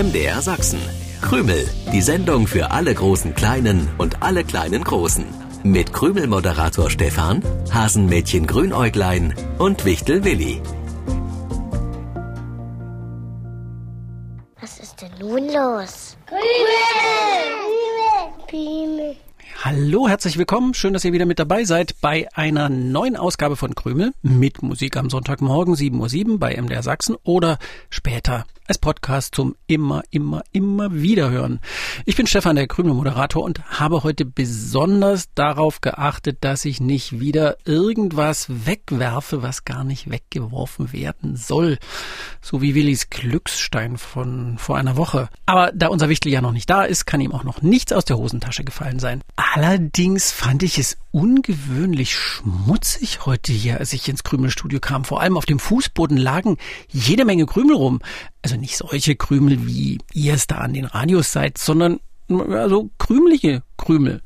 MDR Sachsen. Krümel, die Sendung für alle großen Kleinen und alle kleinen Großen. Mit Krümel-Moderator Stefan, Hasenmädchen Grünäuglein und Wichtel Willi. Was ist denn nun los? Krümel! Krümel! Krümel! Hallo, herzlich willkommen. Schön, dass ihr wieder mit dabei seid bei einer neuen Ausgabe von Krümel mit Musik am Sonntagmorgen 7.07 Uhr bei MDR Sachsen oder später als Podcast zum immer, immer, immer wieder hören. Ich bin Stefan, der Krümel-Moderator und habe heute besonders darauf geachtet, dass ich nicht wieder irgendwas wegwerfe, was gar nicht weggeworfen werden soll. So wie Willis Glücksstein von vor einer Woche. Aber da unser Wichtel ja noch nicht da ist, kann ihm auch noch nichts aus der Hosentasche gefallen sein. Allerdings fand ich es ungewöhnlich schmutzig heute hier, als ich ins Krümelstudio kam. Vor allem auf dem Fußboden lagen jede Menge Krümel rum. Also nicht solche Krümel, wie ihr es da an den Radios seid, sondern also krümelige Krümel.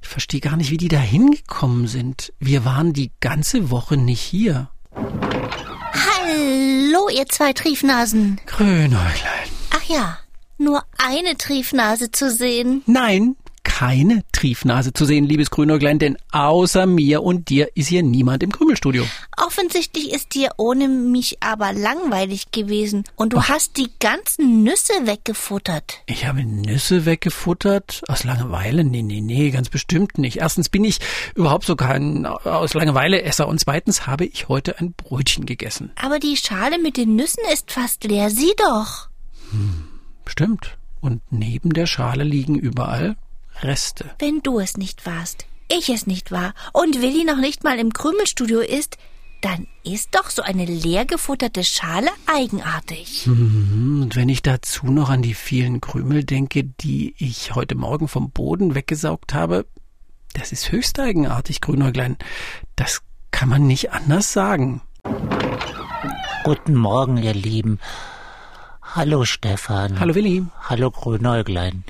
Ich verstehe gar nicht, wie die da hingekommen sind. Wir waren die ganze Woche nicht hier. Hallo, ihr zwei Triefnasen. Grünäuglein. Ach ja, nur eine Triefnase zu sehen. Nein, keine Triefnase zu sehen, liebes Grünäuglein, denn außer mir und dir ist hier niemand im Krümelstudio. Offensichtlich ist dir ohne mich aber langweilig gewesen und du Ach. hast die ganzen Nüsse weggefuttert. Ich habe Nüsse weggefuttert? Aus Langeweile? Nee, nee, nee, ganz bestimmt nicht. Erstens bin ich überhaupt so kein aus Langeweile Esser und zweitens habe ich heute ein Brötchen gegessen. Aber die Schale mit den Nüssen ist fast leer, sieh doch. Hm, stimmt. Und neben der Schale liegen überall Reste. Wenn du es nicht warst, ich es nicht war und Willi noch nicht mal im Krümelstudio ist, dann ist doch so eine leer gefutterte Schale eigenartig. Und wenn ich dazu noch an die vielen Krümel denke, die ich heute Morgen vom Boden weggesaugt habe, das ist höchst eigenartig, Grünäuglein. Das kann man nicht anders sagen. Guten Morgen, ihr Lieben. Hallo Stefan. Hallo Willi. Hallo Grünäuglein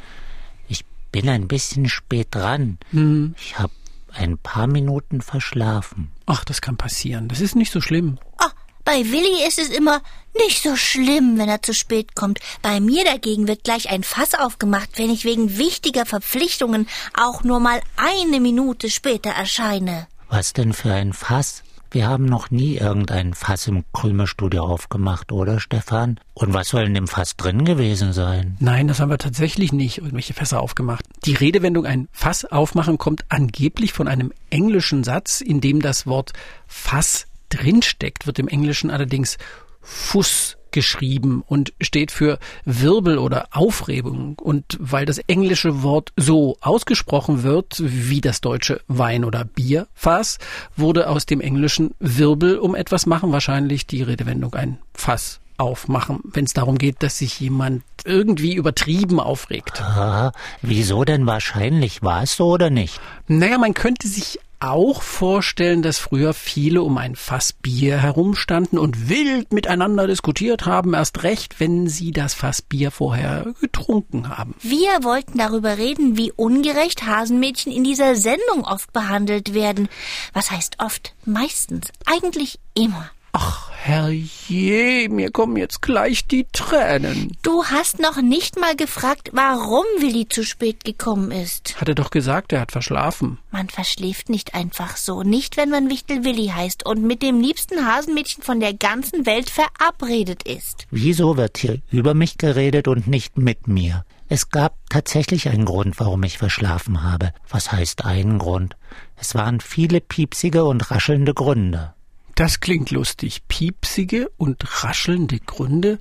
bin ein bisschen spät dran. Mhm. Ich habe ein paar Minuten verschlafen. Ach, das kann passieren. Das ist nicht so schlimm. Oh, bei Willi ist es immer nicht so schlimm, wenn er zu spät kommt. Bei mir dagegen wird gleich ein Fass aufgemacht, wenn ich wegen wichtiger Verpflichtungen auch nur mal eine Minute später erscheine. Was denn für ein Fass? Wir haben noch nie irgendein Fass im Krümelstudio aufgemacht, oder Stefan? Und was soll in dem Fass drin gewesen sein? Nein, das haben wir tatsächlich nicht irgendwelche Fässer aufgemacht. Die Redewendung ein Fass aufmachen kommt angeblich von einem englischen Satz, in dem das Wort Fass drinsteckt, wird im Englischen allerdings Fuss geschrieben und steht für Wirbel oder Aufregung. Und weil das englische Wort so ausgesprochen wird wie das deutsche Wein- oder Bierfass, wurde aus dem englischen Wirbel um etwas machen wahrscheinlich die Redewendung ein Fass aufmachen, wenn es darum geht, dass sich jemand irgendwie übertrieben aufregt. Ah, wieso denn wahrscheinlich? War es so oder nicht? Naja, man könnte sich auch vorstellen, dass früher viele um ein Fass Bier herumstanden und wild miteinander diskutiert haben, erst recht, wenn sie das Fass Bier vorher getrunken haben. Wir wollten darüber reden, wie ungerecht Hasenmädchen in dieser Sendung oft behandelt werden. Was heißt oft? Meistens. Eigentlich immer. Ach, herrje, mir kommen jetzt gleich die Tränen. Du hast noch nicht mal gefragt, warum Willi zu spät gekommen ist. Hat er doch gesagt, er hat verschlafen. Man verschläft nicht einfach so, nicht wenn man Wichtel Willi heißt und mit dem liebsten Hasenmädchen von der ganzen Welt verabredet ist. Wieso wird hier über mich geredet und nicht mit mir? Es gab tatsächlich einen Grund, warum ich verschlafen habe. Was heißt einen Grund? Es waren viele piepsige und raschelnde Gründe. Das klingt lustig. Piepsige und raschelnde Gründe.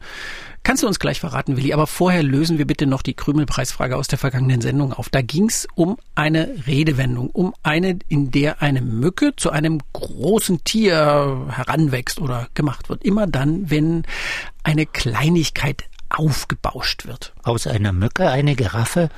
Kannst du uns gleich verraten, Willi, aber vorher lösen wir bitte noch die Krümelpreisfrage aus der vergangenen Sendung auf. Da ging's um eine Redewendung, um eine, in der eine Mücke zu einem großen Tier heranwächst oder gemacht wird. Immer dann, wenn eine Kleinigkeit aufgebauscht wird. Aus einer Mücke eine Giraffe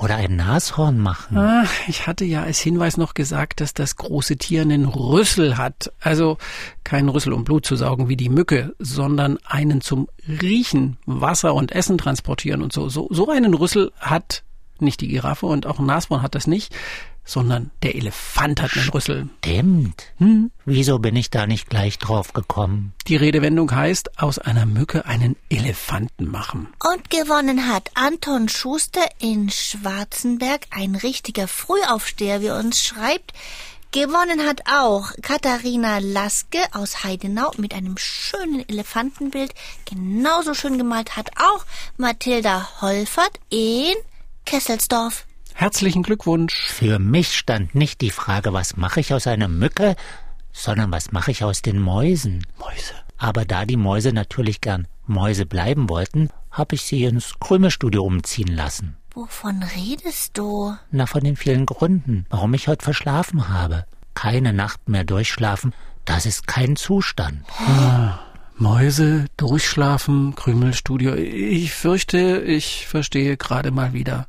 oder ein Nashorn machen. Ah, ich hatte ja als Hinweis noch gesagt, dass das große Tier einen Rüssel hat. Also keinen Rüssel, um Blut zu saugen wie die Mücke, sondern einen zum Riechen, Wasser und Essen transportieren und so. So, so einen Rüssel hat nicht die Giraffe und auch ein Nashorn hat das nicht, sondern der Elefant hat einen Rüssel. Stimmt. Hm? Wieso bin ich da nicht gleich drauf gekommen? Die Redewendung heißt, aus einer Mücke einen Elefanten machen. Und gewonnen hat Anton Schuster in Schwarzenberg, ein richtiger Frühaufsteher, wie uns schreibt. Gewonnen hat auch Katharina Laske aus Heidenau mit einem schönen Elefantenbild. Genauso schön gemalt hat auch Mathilda Holfert in Kesselsdorf. Herzlichen Glückwunsch. Für mich stand nicht die Frage, was mache ich aus einer Mücke, sondern was mache ich aus den Mäusen. Mäuse. Aber da die Mäuse natürlich gern Mäuse bleiben wollten, habe ich sie ins Krümelstudio umziehen lassen. Wovon redest du? Na, von den vielen Gründen, warum ich heute verschlafen habe. Keine Nacht mehr durchschlafen, das ist kein Zustand. Ah, Mäuse, durchschlafen, Krümelstudio. Ich fürchte, ich verstehe gerade mal wieder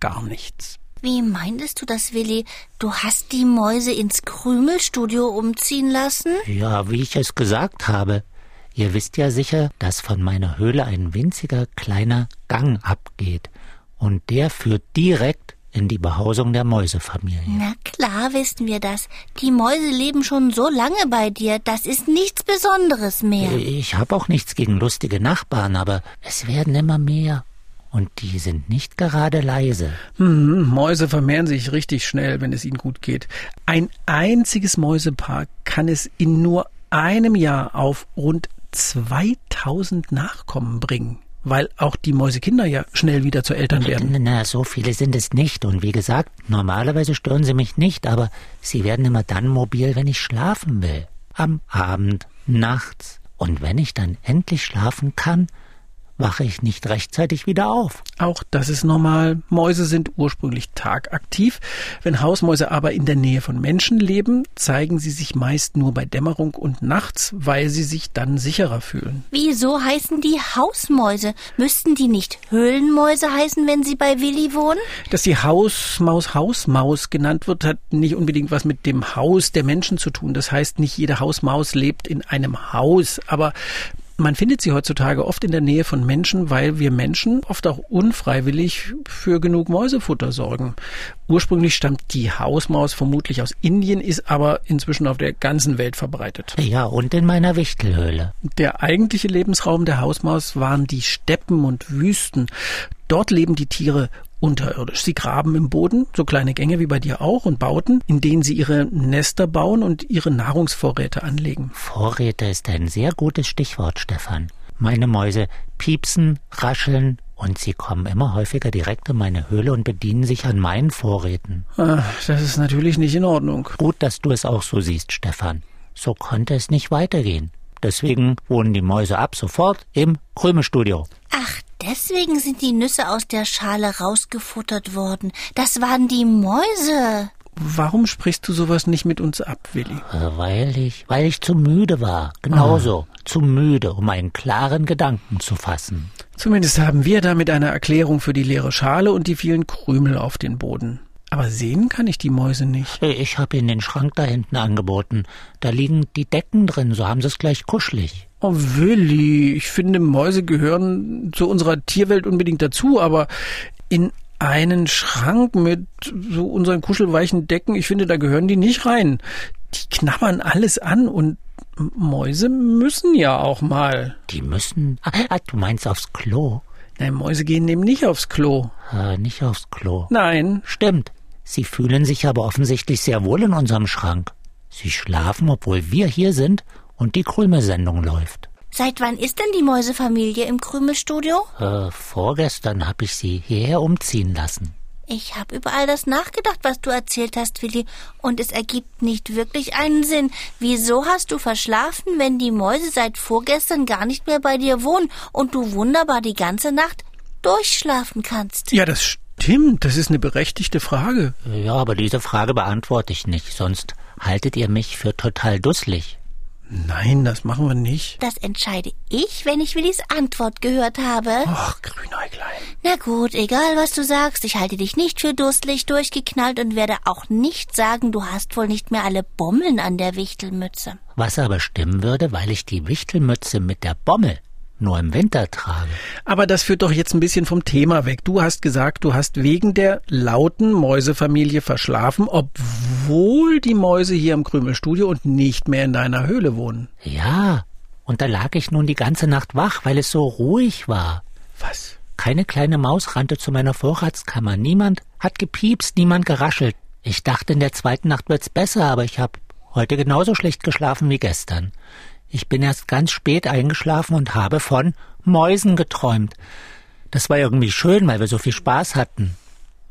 gar nichts. Wie meintest du das, Willi? Du hast die Mäuse ins Krümelstudio umziehen lassen? Ja, wie ich es gesagt habe. Ihr wisst ja sicher, dass von meiner Höhle ein winziger kleiner Gang abgeht. Und der führt direkt in die Behausung der Mäusefamilie. Na klar wissen wir das. Die Mäuse leben schon so lange bei dir, das ist nichts Besonderes mehr. Ich habe auch nichts gegen lustige Nachbarn, aber es werden immer mehr und die sind nicht gerade leise. Hm, Mäuse vermehren sich richtig schnell, wenn es ihnen gut geht. Ein einziges Mäusepaar kann es in nur einem Jahr auf rund 2000 Nachkommen bringen. Weil auch die Mäusekinder ja schnell wieder zu Eltern werden. Na, so viele sind es nicht. Und wie gesagt, normalerweise stören sie mich nicht, aber sie werden immer dann mobil, wenn ich schlafen will. Am Abend, nachts. Und wenn ich dann endlich schlafen kann, wache ich nicht rechtzeitig wieder auf. Auch das ist normal. Mäuse sind ursprünglich tagaktiv. Wenn Hausmäuse aber in der Nähe von Menschen leben, zeigen sie sich meist nur bei Dämmerung und nachts, weil sie sich dann sicherer fühlen. Wieso heißen die Hausmäuse? Müssten die nicht Höhlenmäuse heißen, wenn sie bei Willi wohnen? Dass die Hausmaus Hausmaus genannt wird, hat nicht unbedingt was mit dem Haus der Menschen zu tun. Das heißt, nicht jede Hausmaus lebt in einem Haus, aber man findet sie heutzutage oft in der Nähe von Menschen, weil wir Menschen oft auch unfreiwillig für genug Mäusefutter sorgen. Ursprünglich stammt die Hausmaus vermutlich aus Indien, ist aber inzwischen auf der ganzen Welt verbreitet. Ja, und in meiner Wichtelhöhle. Der eigentliche Lebensraum der Hausmaus waren die Steppen und Wüsten. Dort leben die Tiere unterirdisch. Sie graben im Boden, so kleine Gänge wie bei dir auch, und Bauten, in denen sie ihre Nester bauen und ihre Nahrungsvorräte anlegen. Vorräte ist ein sehr gutes Stichwort, Stefan. Meine Mäuse piepsen, rascheln und sie kommen immer häufiger direkt in meine Höhle und bedienen sich an meinen Vorräten. Ach, das ist natürlich nicht in Ordnung. Gut, dass du es auch so siehst, Stefan. So konnte es nicht weitergehen. Deswegen wohnen die Mäuse ab sofort im Krümelstudio. Ach, deswegen sind die Nüsse aus der Schale rausgefuttert worden. Das waren die Mäuse. Warum sprichst du sowas nicht mit uns ab, Willi? Äh, weil ich, weil ich zu müde war. Genauso. Oh. Zu müde, um einen klaren Gedanken zu fassen. Zumindest haben wir damit eine Erklärung für die leere Schale und die vielen Krümel auf den Boden. Aber sehen kann ich die Mäuse nicht. Ich habe ihnen den Schrank da hinten angeboten. Da liegen die Decken drin, so haben sie es gleich kuschelig. Oh, Willi, ich finde, Mäuse gehören zu unserer Tierwelt unbedingt dazu, aber in einen Schrank mit so unseren kuschelweichen Decken, ich finde, da gehören die nicht rein. Die knabbern alles an und Mäuse müssen ja auch mal. Die müssen? Ah, du meinst aufs Klo? Nein, Mäuse gehen eben nicht aufs Klo. Äh, nicht aufs Klo. Nein. Stimmt. Sie fühlen sich aber offensichtlich sehr wohl in unserem Schrank. Sie schlafen, obwohl wir hier sind und die Krümelsendung läuft. Seit wann ist denn die Mäusefamilie im Krümelstudio? Äh, vorgestern habe ich sie hierher umziehen lassen. Ich habe über all das nachgedacht, was du erzählt hast, Willi, und es ergibt nicht wirklich einen Sinn. Wieso hast du verschlafen, wenn die Mäuse seit vorgestern gar nicht mehr bei dir wohnen und du wunderbar die ganze Nacht durchschlafen kannst? Ja, das stimmt. Das ist eine berechtigte Frage. Ja, aber diese Frage beantworte ich nicht, sonst haltet ihr mich für total dusselig. Nein, das machen wir nicht. Das entscheide ich, wenn ich Willis Antwort gehört habe. Ach, Grünäuglein. Na gut, egal was du sagst, ich halte dich nicht für dusselig durchgeknallt und werde auch nicht sagen, du hast wohl nicht mehr alle Bommeln an der Wichtelmütze. Was aber stimmen würde, weil ich die Wichtelmütze mit der Bommel nur im Winter trage. Aber das führt doch jetzt ein bisschen vom Thema weg. Du hast gesagt, du hast wegen der lauten Mäusefamilie verschlafen, obwohl die Mäuse hier im Krümelstudio und nicht mehr in deiner Höhle wohnen. Ja, und da lag ich nun die ganze Nacht wach, weil es so ruhig war. Was? Keine kleine Maus rannte zu meiner Vorratskammer. Niemand hat gepiepst, niemand geraschelt. Ich dachte, in der zweiten Nacht wird's besser, aber ich habe heute genauso schlecht geschlafen wie gestern. Ich bin erst ganz spät eingeschlafen und habe von Mäusen geträumt. Das war irgendwie schön, weil wir so viel Spaß hatten.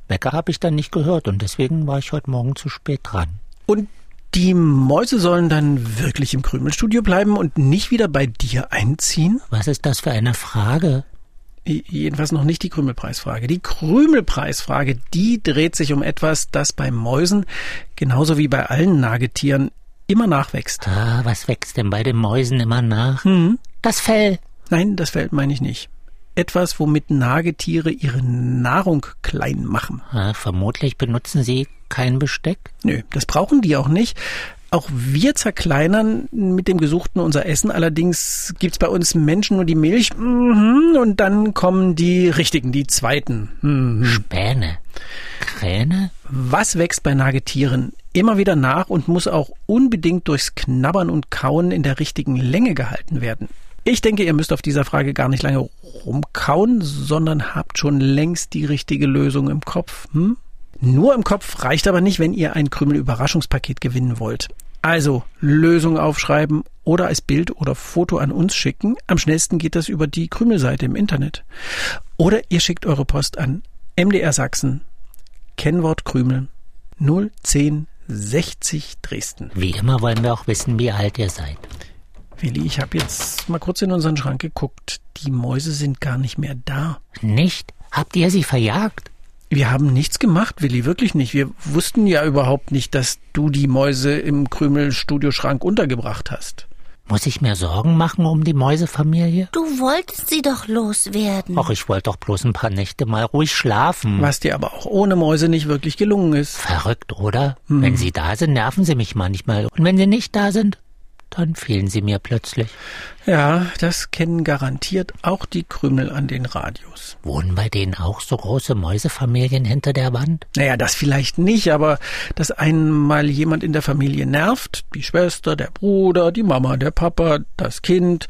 Wecker habe ich dann nicht gehört und deswegen war ich heute Morgen zu spät dran. Und die Mäuse sollen dann wirklich im Krümelstudio bleiben und nicht wieder bei dir einziehen? Was ist das für eine Frage? Jedenfalls noch nicht die Krümelpreisfrage. Die Krümelpreisfrage, die dreht sich um etwas, das bei Mäusen genauso wie bei allen Nagetieren immer nachwächst. Ah, was wächst denn bei den Mäusen immer nach? Hm. Das Fell. Nein, das Fell meine ich nicht. Etwas, womit Nagetiere ihre Nahrung klein machen. Ah, vermutlich benutzen sie kein Besteck. Nö, das brauchen die auch nicht. Auch wir zerkleinern mit dem Gesuchten unser Essen. Allerdings gibt's bei uns Menschen nur die Milch. Mhm, und dann kommen die richtigen, die zweiten. Mhm. Späne. Kräne? Was wächst bei Nagetieren immer wieder nach und muss auch unbedingt durchs Knabbern und Kauen in der richtigen Länge gehalten werden? Ich denke, ihr müsst auf dieser Frage gar nicht lange rumkauen, sondern habt schon längst die richtige Lösung im Kopf. Hm? Nur im Kopf reicht aber nicht, wenn ihr ein Krümel-Überraschungspaket gewinnen wollt. Also Lösung aufschreiben oder als Bild oder Foto an uns schicken. Am schnellsten geht das über die Krümelseite im Internet. Oder ihr schickt eure Post an MDR Sachsen, Kennwort Krümel 01060 Dresden. Wie immer wollen wir auch wissen, wie alt ihr seid. Willi, ich habe jetzt mal kurz in unseren Schrank geguckt. Die Mäuse sind gar nicht mehr da. Nicht? Habt ihr sie verjagt? Wir haben nichts gemacht, Willi, wirklich nicht. Wir wussten ja überhaupt nicht, dass du die Mäuse im Krümel-Studioschrank untergebracht hast. Muss ich mir Sorgen machen um die Mäusefamilie? Du wolltest sie doch loswerden. Ach, ich wollte doch bloß ein paar Nächte mal ruhig schlafen. Was dir aber auch ohne Mäuse nicht wirklich gelungen ist. Verrückt, oder? Wenn sie da sind, nerven sie mich manchmal. Und wenn sie nicht da sind, dann fehlen sie mir plötzlich. Ja, das kennen garantiert auch die Krümel an den Radios. Wohnen bei denen auch so große Mäusefamilien hinter der Wand? Naja, das vielleicht nicht, aber dass einen mal jemand in der Familie nervt, die Schwester, der Bruder, die Mama, der Papa, das Kind,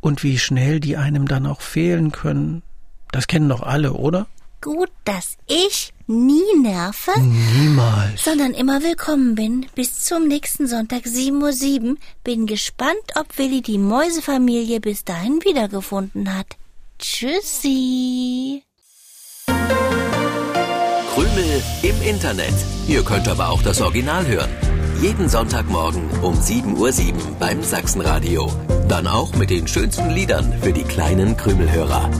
und wie schnell die einem dann auch fehlen können, das kennen doch alle, oder? Gut, dass ich nie nerve, Niemals. sondern immer willkommen bin. Bis zum nächsten Sonntag 7.07 Uhr. Bin gespannt, ob Willi die Mäusefamilie bis dahin wiedergefunden hat. Tschüssi. Krümel im Internet. Ihr könnt aber auch das Original hören. Jeden Sonntagmorgen um 7.07 Uhr beim Sachsenradio. Dann auch mit den schönsten Liedern für die kleinen Krümelhörer.